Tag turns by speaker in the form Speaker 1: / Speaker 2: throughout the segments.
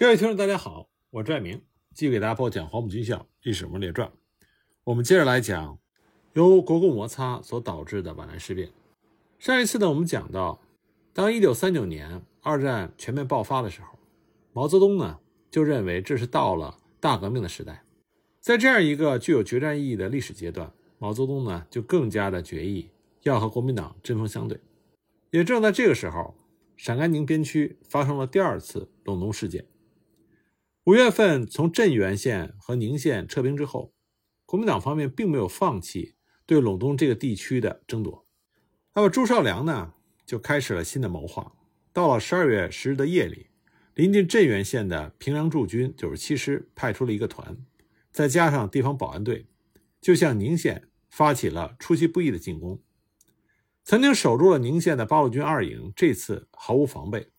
Speaker 1: 各位听众，大家好，我是拽明，继续给大家播讲《黄埔军校历史人物列传》。我们接着来讲由国共摩擦所导致的皖南事变。上一次呢，我们讲到，当1939年二战全面爆发的时候，毛泽东呢就认为这是到了大革命的时代。在这样一个具有决战意义的历史阶段，毛泽东呢就更加的决意要和国民党针锋相对。也正在这个时候，陕甘宁边区发生了第二次陇东事件。五月份从镇原县和宁县撤兵之后，国民党方面并没有放弃对陇东这个地区的争夺。那么朱绍良呢，就开始了新的谋划。到了十二月十日的夜里，临近镇原县的平凉驻军九十七师派出了一个团，再加上地方保安队，就向宁县发起了出其不意的进攻。曾经守住了宁县的八路军二营，这次毫无防备，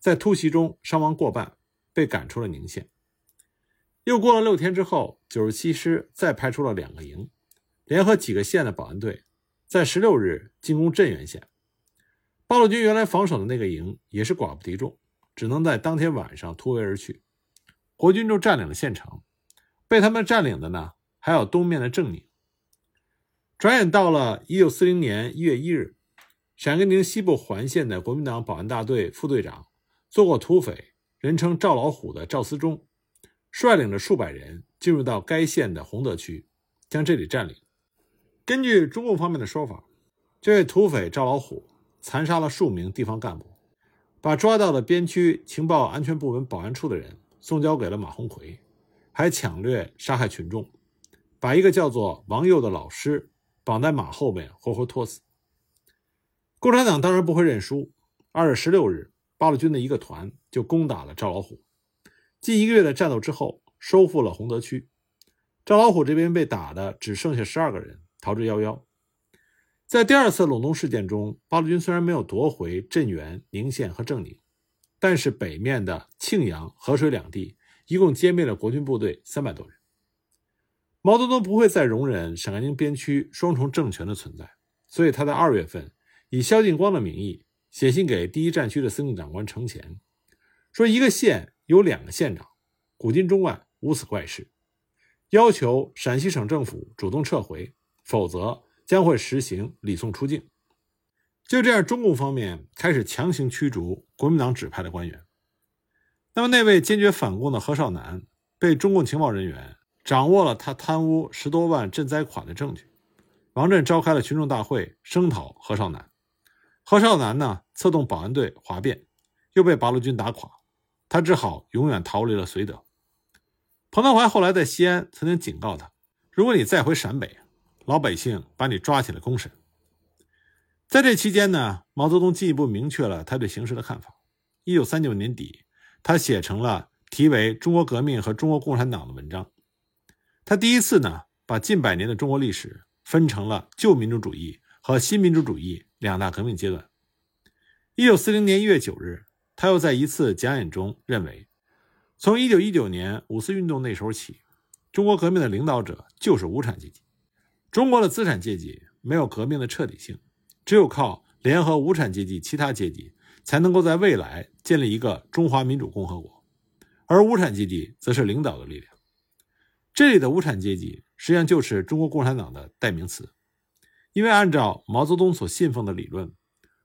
Speaker 1: 在突袭中伤亡过半。被赶出了宁县。又过了六天之后，九十七师再派出了两个营，联合几个县的保安队，在十六日进攻镇原县。八路军原来防守的那个营也是寡不敌众，只能在当天晚上突围而去。国军就占领了县城，被他们占领的呢，还有东面的正宁。转眼到了一九四零年一月一日，陕甘宁西部环线的国民党保安大队副队长做过土匪。人称赵老虎的赵思忠，率领着数百人进入到该县的洪德区，将这里占领。根据中共方面的说法，这位土匪赵老虎残杀了数名地方干部，把抓到的边区情报安全部门保安处的人送交给了马鸿逵，还抢掠杀害群众，把一个叫做王佑的老师绑在马后面活活拖死。共产党当然不会认输。二月十六日。八路军的一个团就攻打了赵老虎，近一个月的战斗之后，收复了洪德区。赵老虎这边被打的只剩下十二个人，逃之夭夭。在第二次陇东事件中，八路军虽然没有夺回镇原、宁县和正宁，但是北面的庆阳、河水两地一共歼灭了国军部队三百多人。毛泽东不会再容忍陕甘宁边区双重政权的存在，所以他在二月份以萧劲光的名义。写信给第一战区的司令长官程潜，说一个县有两个县长，古今中外无此怪事，要求陕西省政府主动撤回，否则将会实行礼送出境。就这样，中共方面开始强行驱逐国民党指派的官员。那么，那位坚决反共的何绍南被中共情报人员掌握了他贪污十多万赈灾款的证据，王震召开了群众大会声讨何绍南。何绍南呢，策动保安队哗变，又被八路军打垮，他只好永远逃离了绥德。彭德怀后来在西安曾经警告他：“如果你再回陕北，老百姓把你抓起来公审。”在这期间呢，毛泽东进一步明确了他对形势的看法。一九三九年底，他写成了题为《中国革命和中国共产党》的文章。他第一次呢，把近百年的中国历史分成了旧民主主义和新民主主义。两大革命阶段。一九四零年一月九日，他又在一次讲演中认为，从一九一九年五四运动那时候起，中国革命的领导者就是无产阶级。中国的资产阶级没有革命的彻底性，只有靠联合无产阶级其他阶级，才能够在未来建立一个中华民主共和国。而无产阶级则是领导的力量。这里的无产阶级实际上就是中国共产党的代名词。因为按照毛泽东所信奉的理论，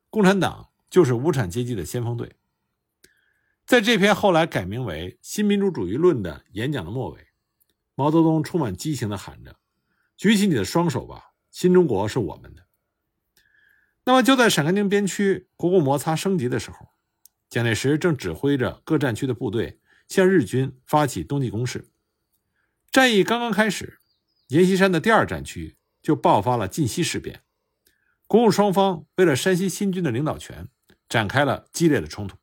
Speaker 1: 共产党就是无产阶级的先锋队。在这篇后来改名为《新民主主义论》的演讲的末尾，毛泽东充满激情地喊着：“举起你的双手吧，新中国是我们的。”那么就在陕甘宁边区国共摩擦升级的时候，蒋介石正指挥着各战区的部队向日军发起冬季攻势。战役刚刚开始，阎锡山的第二战区。就爆发了晋西事变，国共双方为了山西新军的领导权，展开了激烈的冲突。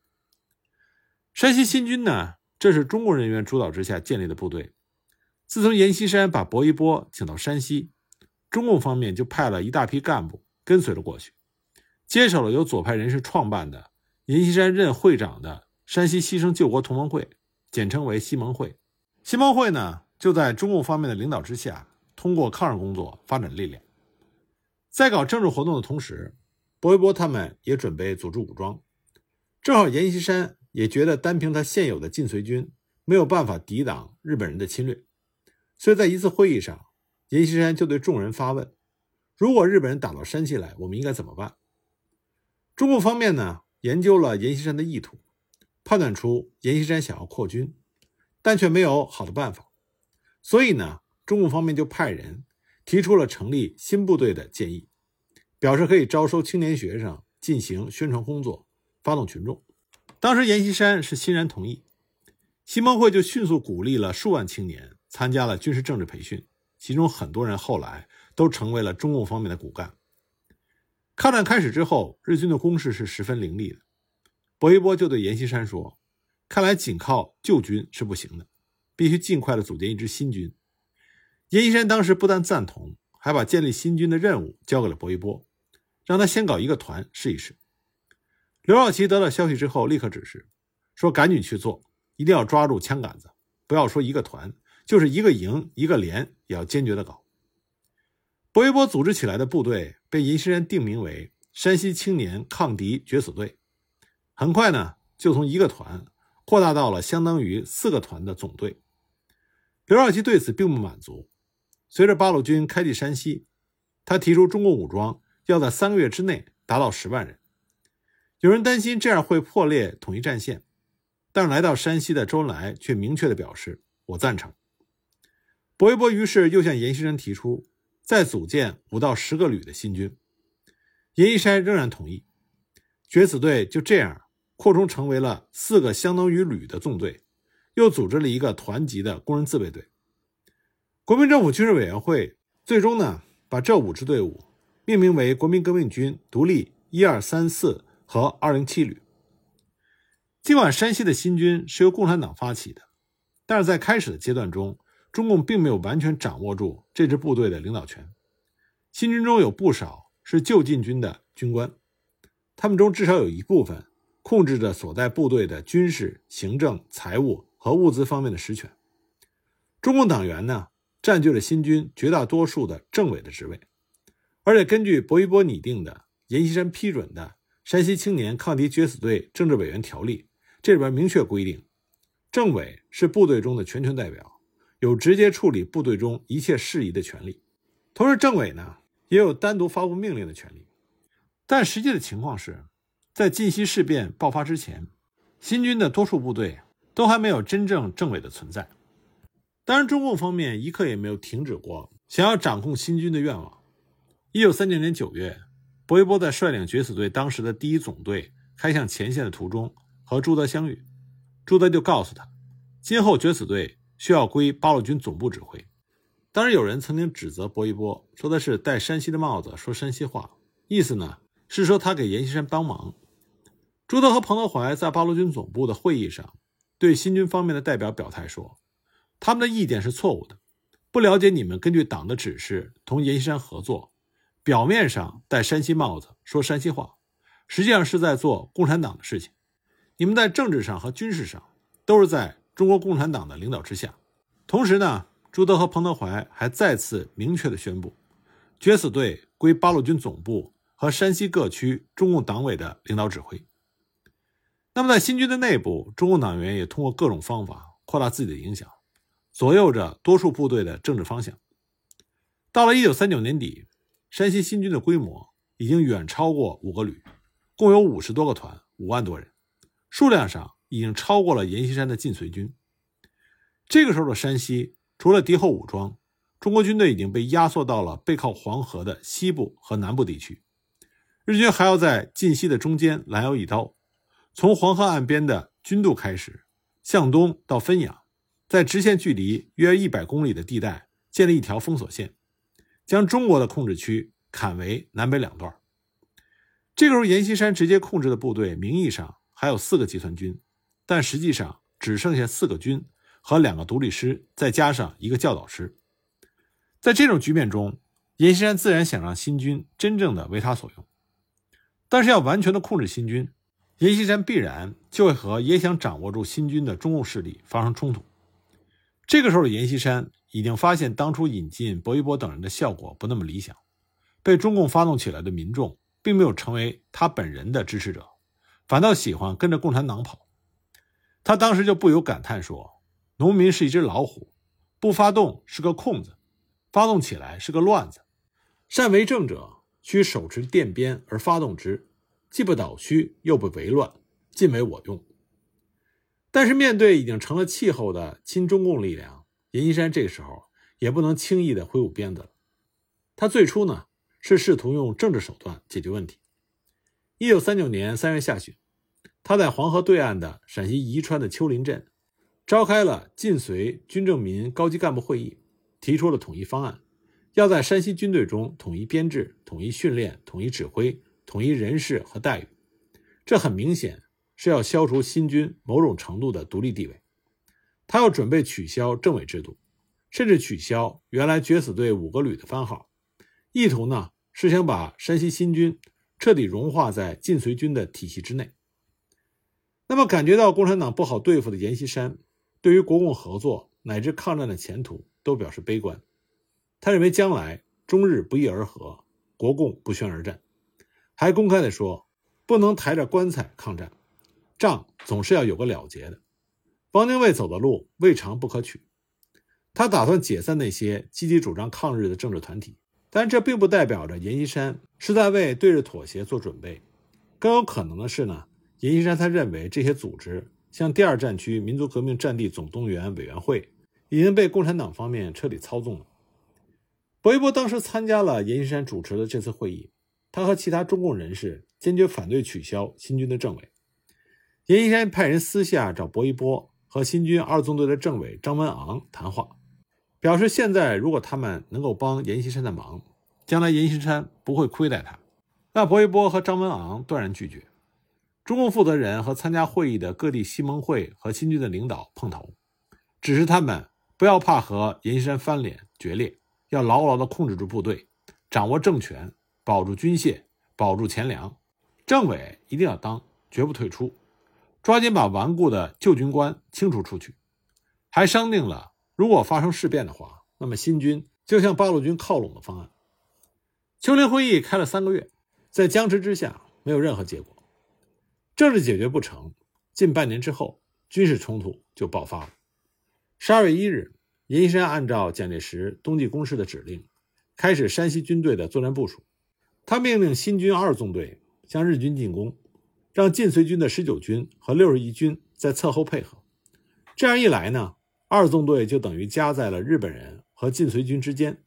Speaker 1: 山西新军呢，这是中国人员主导之下建立的部队。自从阎锡山把薄一波请到山西，中共方面就派了一大批干部跟随了过去，接手了由左派人士创办的阎锡山任会长的山西牺牲救国同盟会，简称为西盟会。西盟会呢，就在中共方面的领导之下。通过抗日工作发展力量，在搞政治活动的同时，薄一波他们也准备组织武装。正好阎锡山也觉得单凭他现有的晋绥军没有办法抵挡日本人的侵略，所以在一次会议上，阎锡山就对众人发问：“如果日本人打到山西来，我们应该怎么办？”中共方面呢，研究了阎锡山的意图，判断出阎锡山想要扩军，但却没有好的办法，所以呢，中共方面就派人提出了成立新部队的建议，表示可以招收青年学生进行宣传工作，发动群众。当时阎锡山是欣然同意，新盟会就迅速鼓励了数万青年参加了军事政治培训，其中很多人后来都成为了中共方面的骨干。抗战开始之后，日军的攻势是十分凌厉的，薄一波就对阎锡山说：“看来仅靠旧军是不行的，必须尽快的组建一支新军。”阎锡山当时不但赞同，还把建立新军的任务交给了薄一波，让他先搞一个团试一试。刘少奇得到消息之后，立刻指示说：“赶紧去做，一定要抓住枪杆子，不要说一个团，就是一个营、一个连，也要坚决的搞。”薄一波组织起来的部队被阎锡山定名为山西青年抗敌决死队，很快呢，就从一个团扩大到了相当于四个团的总队。刘少奇对此并不满足，随着八路军开进山西，他提出中共武装要在三个月之内达到十万人。有人担心这样会破裂统一战线，但来到山西的周恩来却明确的表示：“我赞成。”薄一波于是又向阎锡山提出再组建五到十个旅的新军，阎锡山仍然同意。决死队就这样扩充成为了四个相当于旅的纵队，又组织了一个团级的工人自卫队。国民政府军事委员会最终呢，把这五支队伍命名为国民革命军独立一二三四。和二零七旅。尽管山西的新军是由共产党发起的，但是在开始的阶段中，中共并没有完全掌握住这支部队的领导权。新军中有不少是旧禁军的军官，他们中至少有一部分控制着所在部队的军事、行政、财务和物资方面的实权。中共党员呢，占据了新军绝大多数的政委的职位，而且根据薄一波拟定的、阎锡山批准的。山西青年抗敌决死队政治委员条例这里边明确规定，政委是部队中的全权代表，有直接处理部队中一切事宜的权利。同时，政委呢也有单独发布命令的权利。但实际的情况是，在晋西事变爆发之前，新军的多数部队都还没有真正政委的存在。当然，中共方面一刻也没有停止过想要掌控新军的愿望。一九三九年九月。薄一波在率领决死队当时的第一总队开向前线的途中，和朱德相遇。朱德就告诉他，今后决死队需要归八路军总部指挥。当然，有人曾经指责薄一波，说的是戴山西的帽子说山西话，意思呢是说他给阎锡山帮忙。朱德和彭德怀在八路军总部的会议上，对新军方面的代表表态说，他们的意见是错误的，不了解你们根据党的指示同阎锡山合作。表面上戴山西帽子说山西话，实际上是在做共产党的事情。你们在政治上和军事上都是在中国共产党的领导之下。同时呢，朱德和彭德怀还再次明确的宣布，决死队归八路军总部和山西各区中共党委的领导指挥。那么在新军的内部，中共党员也通过各种方法扩大自己的影响，左右着多数部队的政治方向。到了一九三九年底。山西新军的规模已经远超过五个旅，共有五十多个团，五万多人，数量上已经超过了阎锡山的晋绥军。这个时候的山西，除了敌后武装，中国军队已经被压缩到了背靠黄河的西部和南部地区，日军还要在晋西的中间拦腰一刀，从黄河岸边的军渡开始，向东到汾阳，在直线距离约一百公里的地带建立一条封锁线。将中国的控制区砍为南北两段。这个时候，阎锡山直接控制的部队名义上还有四个集团军，但实际上只剩下四个军和两个独立师，再加上一个教导师。在这种局面中，阎锡山自然想让新军真正的为他所用，但是要完全的控制新军，阎锡山必然就会和也想掌握住新军的中共势力发生冲突。这个时候的阎锡山。已经发现，当初引进薄一波等人的效果不那么理想，被中共发动起来的民众并没有成为他本人的支持者，反倒喜欢跟着共产党跑。他当时就不由感叹说：“农民是一只老虎，不发动是个空子，发动起来是个乱子。善为政者，须手持电鞭而发动之，既不倒虚，又不为乱，尽为我用。”但是面对已经成了气候的亲中共力量，阎锡山这个时候也不能轻易的挥舞鞭子了。他最初呢是试图用政治手段解决问题。一九三九年三月下旬，他在黄河对岸的陕西宜川的丘陵镇，召开了晋绥军政民高级干部会议，提出了统一方案，要在山西军队中统一编制、统一训练、统一指挥、统一人事和待遇。这很明显。是要消除新军某种程度的独立地位，他要准备取消政委制度，甚至取消原来决死队五个旅的番号，意图呢是想把山西新军彻底融化在晋绥军的体系之内。那么，感觉到共产党不好对付的阎锡山，对于国共合作乃至抗战的前途都表示悲观。他认为将来中日不翼而合，国共不宣而战，还公开的说不能抬着棺材抗战。仗总是要有个了结的，汪精卫走的路未尝不可取。他打算解散那些积极主张抗日的政治团体，但这并不代表着阎锡山是在为对日妥协做准备。更有可能的是呢，阎锡山他认为这些组织，像第二战区民族革命战地总动员委员会，已经被共产党方面彻底操纵了。薄一波当时参加了阎锡山主持的这次会议，他和其他中共人士坚决反对取消新军的政委。阎锡山派人私下找薄一波和新军二纵队的政委张文昂谈话，表示现在如果他们能够帮阎锡山的忙，将来阎锡山不会亏待他。那薄一波和张文昂断然拒绝。中共负责人和参加会议的各地西盟会和新军的领导碰头，指示他们不要怕和阎锡山翻脸决裂，要牢牢地控制住部队，掌握政权，保住军械，保住钱粮。政委一定要当，绝不退出。抓紧把顽固的旧军官清除出去，还商定了，如果发生事变的话，那么新军就向八路军靠拢的方案。丘陵会议开了三个月，在僵持之下，没有任何结果。政治解决不成，近半年之后，军事冲突就爆发了。十二月一日，阎锡山按照蒋介石冬季攻势的指令，开始山西军队的作战部署。他命令新军二纵队向日军进攻。让晋绥军的十九军和六十一军在侧后配合，这样一来呢，二纵队就等于夹在了日本人和晋绥军之间。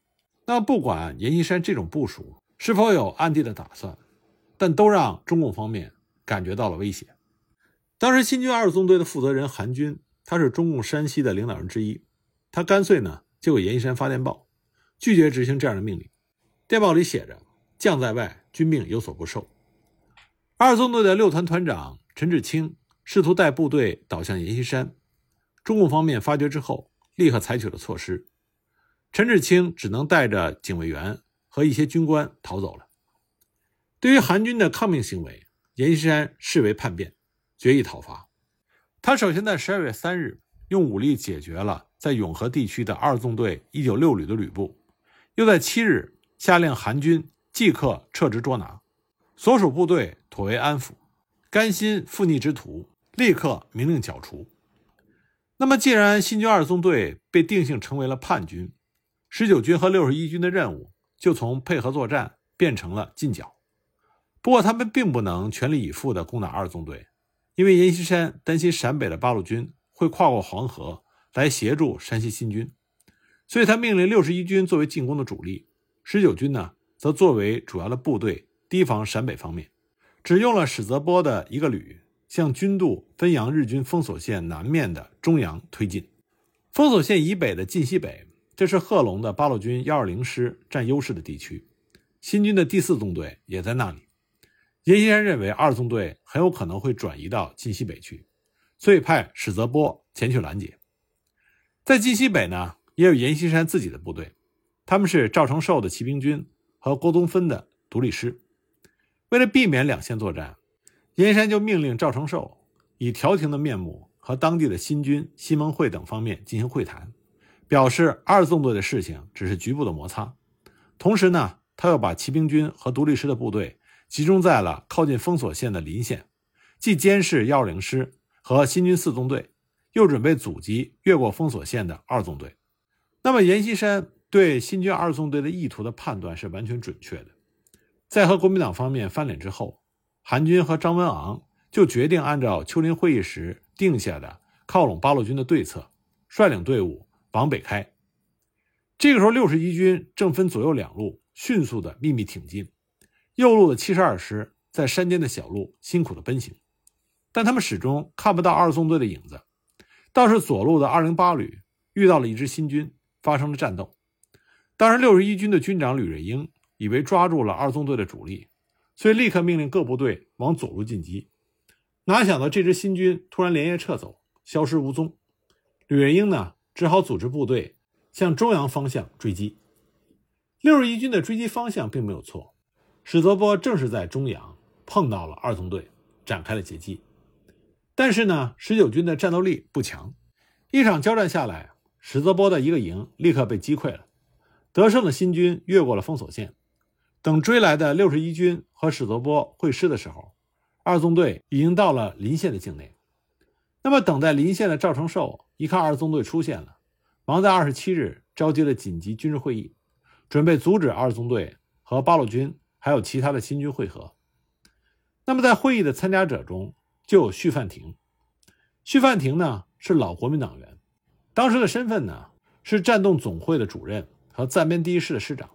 Speaker 1: 那不管阎锡山这种部署是否有暗地的打算，但都让中共方面感觉到了威胁。当时新军二纵队的负责人韩军，他是中共山西的领导人之一，他干脆呢就给阎锡山发电报，拒绝执行这样的命令。电报里写着：“将在外，军命有所不受。”二纵队的六团团长陈志清试图带部队倒向阎锡山，中共方面发觉之后，立刻采取了措施。陈志清只能带着警卫员和一些军官逃走了。对于韩军的抗命行为，阎锡山视为叛变，决意讨伐。他首先在十二月三日用武力解决了在永和地区的二纵队一九六旅的旅部，又在七日下令韩军即刻撤职捉拿。所属部队妥为安抚，甘心负逆之徒立刻明令剿除。那么，既然新军二纵队被定性成为了叛军，十九军和六十一军的任务就从配合作战变成了进剿。不过，他们并不能全力以赴地攻打二纵队，因为阎锡山担心陕北的八路军会跨过黄河来协助山西新军，所以他命令六十一军作为进攻的主力，十九军呢则作为主要的部队。提防陕北方面，只用了史泽波的一个旅，向军渡汾阳日军封锁线南面的中阳推进。封锁线以北的晋西北，这是贺龙的八路军幺二零师占优势的地区，新军的第四纵队也在那里。阎锡山认为二纵队很有可能会转移到晋西北去，所以派史泽波前去拦截。在晋西北呢，也有阎锡山自己的部队，他们是赵承寿的骑兵军和郭东芬的独立师。为了避免两线作战，阎锡山就命令赵承寿以调停的面目和当地的新军、西盟会等方面进行会谈，表示二纵队的事情只是局部的摩擦。同时呢，他又把骑兵军和独立师的部队集中在了靠近封锁线的临县，既监视幺二零师，和新军四纵队，又准备阻击越过封锁线的二纵队。那么阎锡山对新军二纵队的意图的判断是完全准确的。在和国民党方面翻脸之后，韩军和张文昂就决定按照丘陵会议时定下的靠拢八路军的对策，率领队伍往北开。这个时候，六十一军正分左右两路，迅速的秘密挺进。右路的七十二师在山间的小路辛苦的奔行，但他们始终看不到二纵队的影子。倒是左路的二零八旅遇到了一支新军，发生了战斗。当时六十一军的军长吕瑞英以为抓住了二纵队的主力，所以立刻命令各部队往左路进击。哪想到这支新军突然连夜撤走，消失无踪。吕元英呢，只好组织部队向中阳方向追击。六十一军的追击方向并没有错。史泽波正是在中阳碰到了二纵队，展开了截击。但是呢，十九军的战斗力不强，一场交战下来，史泽波的一个营立刻被击溃了。得胜的新军越过了封锁线，等追来的六十一军和史泽波会师的时候，二纵队已经到了临县的境内。那么，等待临县的赵承寿一看二纵队出现了，忙在二十七日召集了紧急军事会议，准备阻止二纵队和八路军。还有其他的新军会合。那么，在会议的参加者中就有徐范亭。徐范亭呢是老国民党员，当时的身份呢是战动总会的主任和暂编第一师的师长。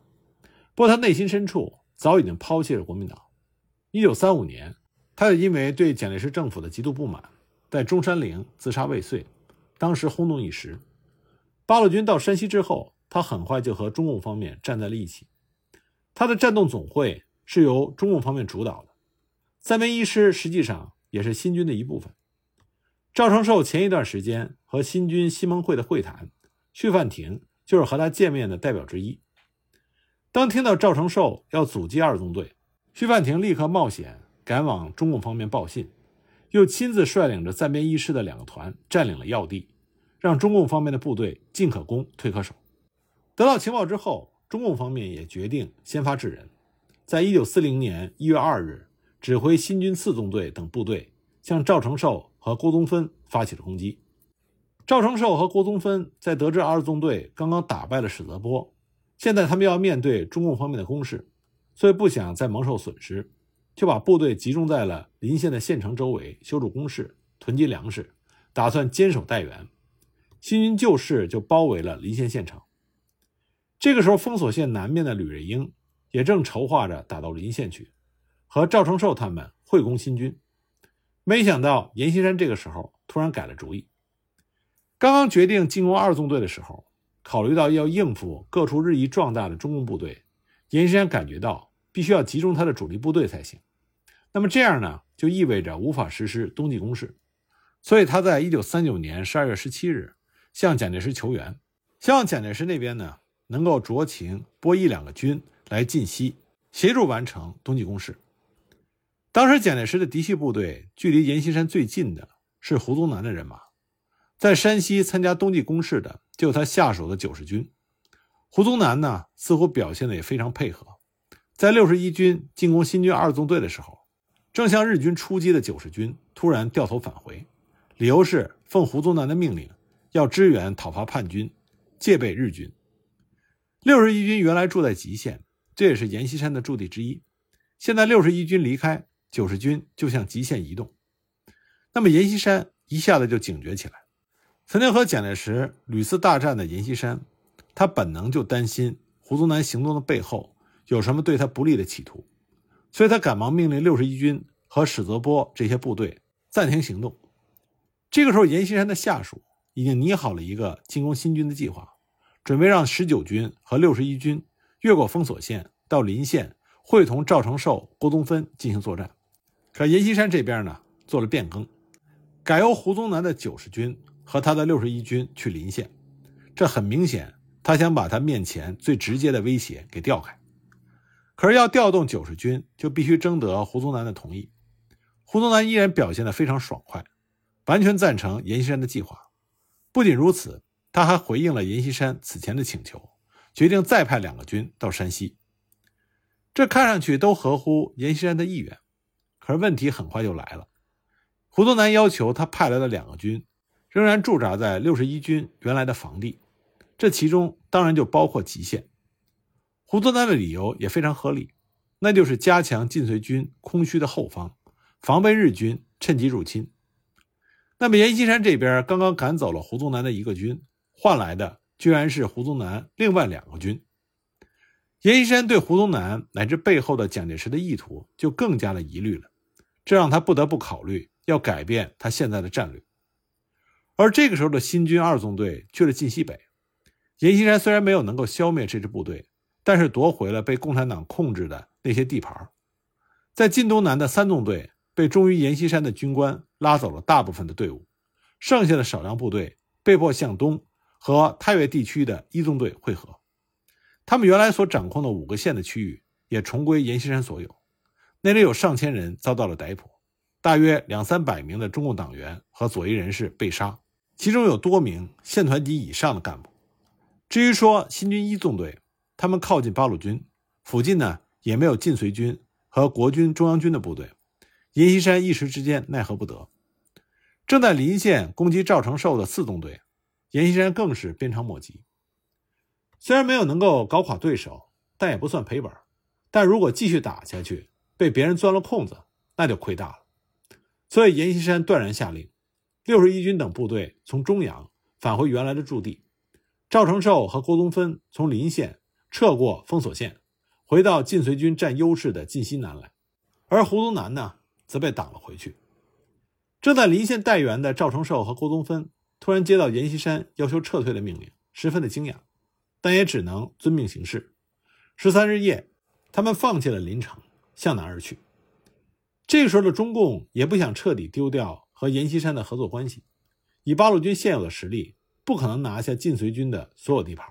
Speaker 1: 不过他内心深处早已经抛弃了国民党。一九三五年，他又因为对蒋介石政府的极度不满，在中山陵自杀未遂，当时轰动一时。八路军到山西之后，他很快就和中共方面站在了一起。他的战动总会是由中共方面主导的，三编一师实际上也是新军的一部分。赵承寿前一段时间和新军西盟会的会谈，徐范亭就是和他见面的代表之一。当听到赵承寿要阻击二纵队，徐范亭立刻冒险赶往中共方面报信，又亲自率领着暂编一师的两个团占领了要地，让中共方面的部队进可攻，退可守。得到情报之后。中共方面也决定先发制人，在一九四零年一月二日，指挥新军四纵队等部队向赵承寿和郭宗芬发起了攻击。赵承寿和郭宗芬在得知二纵队刚刚打败了史泽波，现在他们要面对中共方面的攻势，所以不想再蒙受损失，就把部队集中在了临县的县城周围，修筑工事，囤积粮食，打算坚守待援。新军旧势就包围了临县县城。这个时候，封锁线南面的吕瑞英也正筹划着打到临县去，和赵承寿他们会攻新军。没想到阎锡山这个时候突然改了主意。刚刚决定进攻二纵队的时候，考虑到要应付各处日益壮大的中共部队，阎锡山感觉到必须要集中他的主力部队才行。那么这样呢，就意味着无法实施冬季攻势。所以他在一九三九年十二月十七日向蒋介石求援，希望蒋介石那边呢。能够酌情拨一两个军来晋西，协助完成冬季攻势。当时蒋介石的嫡系部队距离阎锡山最近的是胡宗南的人马，在山西参加冬季攻势的就是他下属的九十军。胡宗南呢，似乎表现的也非常配合，在六十一军进攻新军二纵队的时候，正向日军出击的九十军突然掉头返回，理由是奉胡宗南的命令要支援讨伐叛军，戒备日军。六十一军原来住在吉县，这也是阎锡山的驻地之一。现在六十一军离开，九十军就向吉县移动。那么阎锡山一下子就警觉起来。曾经和蒋介石屡次大战的阎锡山，他本能就担心胡宗南行动的背后有什么对他不利的企图，所以他赶忙命令六十一军和史泽波这些部队暂停行动。这个时候，阎锡山的下属已经拟好了一个进攻新军的计划。准备让十九军和六十一军越过封锁线到临县，会同赵承寿、郭宗芬进行作战。可阎锡山这边呢做了变更，改由胡宗南的九十军和他的六十一军去临县。这很明显，他想把他面前最直接的威胁给调开。可是要调动九十军，就必须征得胡宗南的同意。胡宗南依然表现得非常爽快，完全赞成阎锡山的计划。不仅如此。他还回应了阎锡山此前的请求，决定再派两个军到山西。这看上去都合乎阎锡山的意愿，可是问题很快就来了。胡宗南要求他派来的两个军仍然驻扎在六十一军原来的防地，这其中当然就包括祁县。胡宗南的理由也非常合理，那就是加强晋绥军空虚的后方，防备日军趁机入侵。那么阎锡山这边刚刚赶走了胡宗南的一个军，换来的居然是胡宗南另外两个军。阎锡山对胡宗南乃至背后的蒋介石的意图就更加的疑虑了，这让他不得不考虑要改变他现在的战略。而这个时候的新军二纵队去了晋西北，阎锡山虽然没有能够消灭这支部队，但是夺回了被共产党控制的那些地盘。在晋东南的三纵队被忠于阎锡山的军官拉走了大部分的队伍，剩下的少量部队被迫向东和太岳地区的一纵队会合。他们原来所掌控的五个县的区域也重归阎锡山所有，那里有上千人遭到了逮捕，大约两三百名的中共党员和左翼人士被杀，其中有多名县团级以上的干部。至于说新军一纵队，他们靠近八路军，附近呢也没有晋绥军和国军中央军的部队，阎锡山一时之间奈何不得。正在临县攻击赵承寿的四纵队，阎锡山更是鞭长莫及。虽然没有能够搞垮对手，但也不算赔本。但如果继续打下去，被别人钻了空子，那就亏大了。所以阎锡山断然下令，六十一军等部队从中阳返回原来的驻地，赵承寿和郭宗芬从临县撤过封锁线，回到晋绥军占优势的晋西南来，而胡宗南呢，则被挡了回去。正在临县待援的赵承寿和郭宗芬突然接到阎锡山要求撤退的命令，十分的惊讶。但也只能遵命行事。十三日夜，他们放弃了临城，向南而去。这个时候的中共也不想彻底丢掉和阎锡山的合作关系，以八路军现有的实力，不可能拿下晋绥军的所有地盘。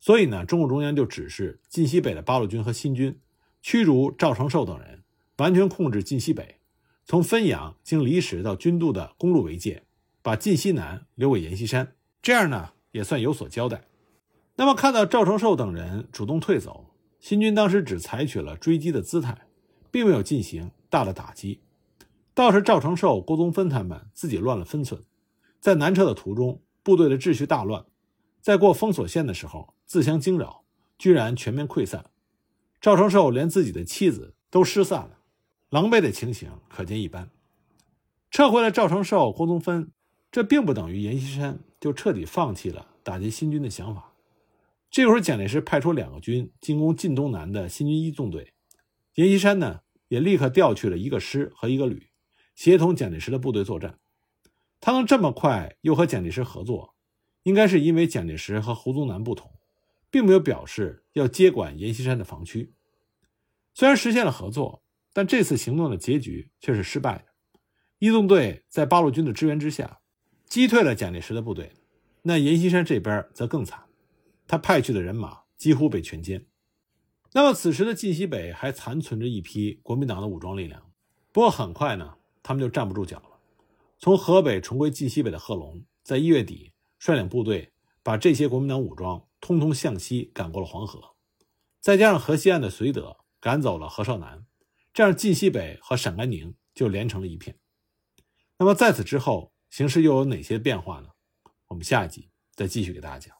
Speaker 1: 所以呢，中共中央就指示晋西北的八路军和新军驱逐赵承寿等人，完全控制晋西北，从汾阳经离石到军渡的公路为界，把晋西南留给阎锡山。这样呢，也算有所交代。那么，看到赵承寿等人主动退走，新军当时只采取了追击的姿态，并没有进行大的打击。倒是赵承寿、郭宗芬他们自己乱了分寸，在南撤的途中，部队的秩序大乱，在过封锁线的时候自相惊扰，居然全面溃散。赵承寿连自己的妻子都失散了，狼狈的情形可见一斑。撤回了赵承寿、郭宗芬，这并不等于阎锡山就彻底放弃了打击新军的想法。这会儿，蒋介石派出两个军进攻晋东南的新军一纵队，阎锡山呢也立刻调去了一个师和一个旅，协同蒋介石的部队作战。他能这么快又和蒋介石合作，应该是因为蒋介石和胡宗南不同，并没有表示要接管阎锡山的防区。虽然实现了合作，但这次行动的结局却是失败的。一纵队在八路军的支援之下，击退了蒋介石的部队，那阎锡山这边则更惨。他派去的人马几乎被全歼。那么，此时的晋西北还残存着一批国民党的武装力量。不过，很快呢，他们就站不住脚了。从河北重归晋西北的贺龙，在一月底率领部队把这些国民党武装通通向西赶过了黄河，再加上河西岸的绥德赶走了何绍南，这样晋西北和陕甘宁就连成了一片。那么，在此之后，形势又有哪些变化呢？我们下一集再继续给大家讲。